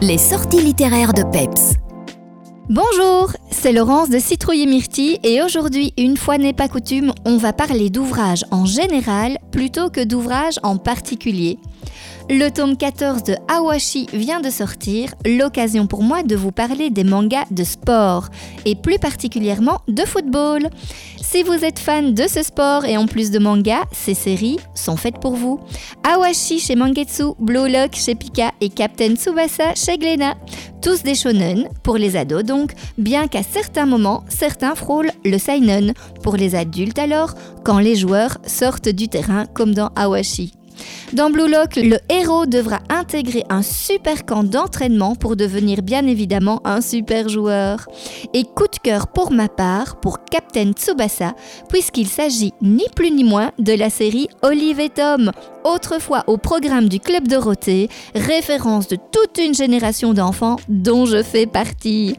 Les sorties littéraires de Peps. Bonjour, c'est Laurence de Citrouille et Myrtille et aujourd'hui, une fois n'est pas coutume, on va parler d'ouvrages en général plutôt que d'ouvrages en particulier. Le tome 14 de Awashi vient de sortir, l'occasion pour moi de vous parler des mangas de sport, et plus particulièrement de football. Si vous êtes fan de ce sport et en plus de manga, ces séries sont faites pour vous. Awashi chez Mangetsu, Blue Lock chez Pika et Captain Tsubasa chez Glénat. Tous des shonen, pour les ados donc, bien qu'à certains moments, certains frôlent le seinen. Pour les adultes alors, quand les joueurs sortent du terrain comme dans Awashi. Dans Blue Lock, le héros devra intégrer un super camp d'entraînement pour devenir bien évidemment un super joueur. Et coup de cœur pour ma part pour Captain Tsubasa, puisqu'il s'agit ni plus ni moins de la série Olive et Tom, autrefois au programme du Club Dorothée, référence de toute une génération d'enfants dont je fais partie.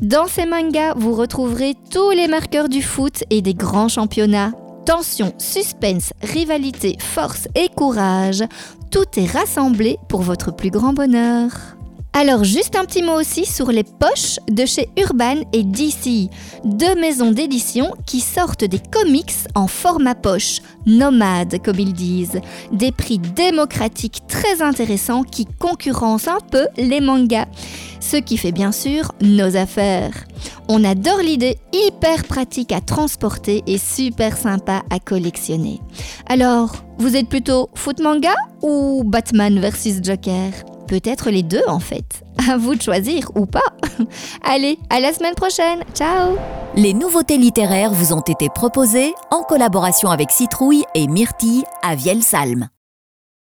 Dans ces mangas, vous retrouverez tous les marqueurs du foot et des grands championnats. Tension, suspense, rivalité, force et courage, tout est rassemblé pour votre plus grand bonheur. Alors juste un petit mot aussi sur les poches de chez Urban et DC, deux maisons d'édition qui sortent des comics en format poche, nomade comme ils disent, des prix démocratiques très intéressants qui concurrencent un peu les mangas, ce qui fait bien sûr nos affaires. On adore l'idée hyper pratique à transporter et super sympa à collectionner. Alors, vous êtes plutôt foot manga ou Batman versus Joker? Peut-être les deux en fait. À vous de choisir ou pas. Allez, à la semaine prochaine. Ciao Les nouveautés littéraires vous ont été proposées en collaboration avec Citrouille et Myrtille à Vielsalm.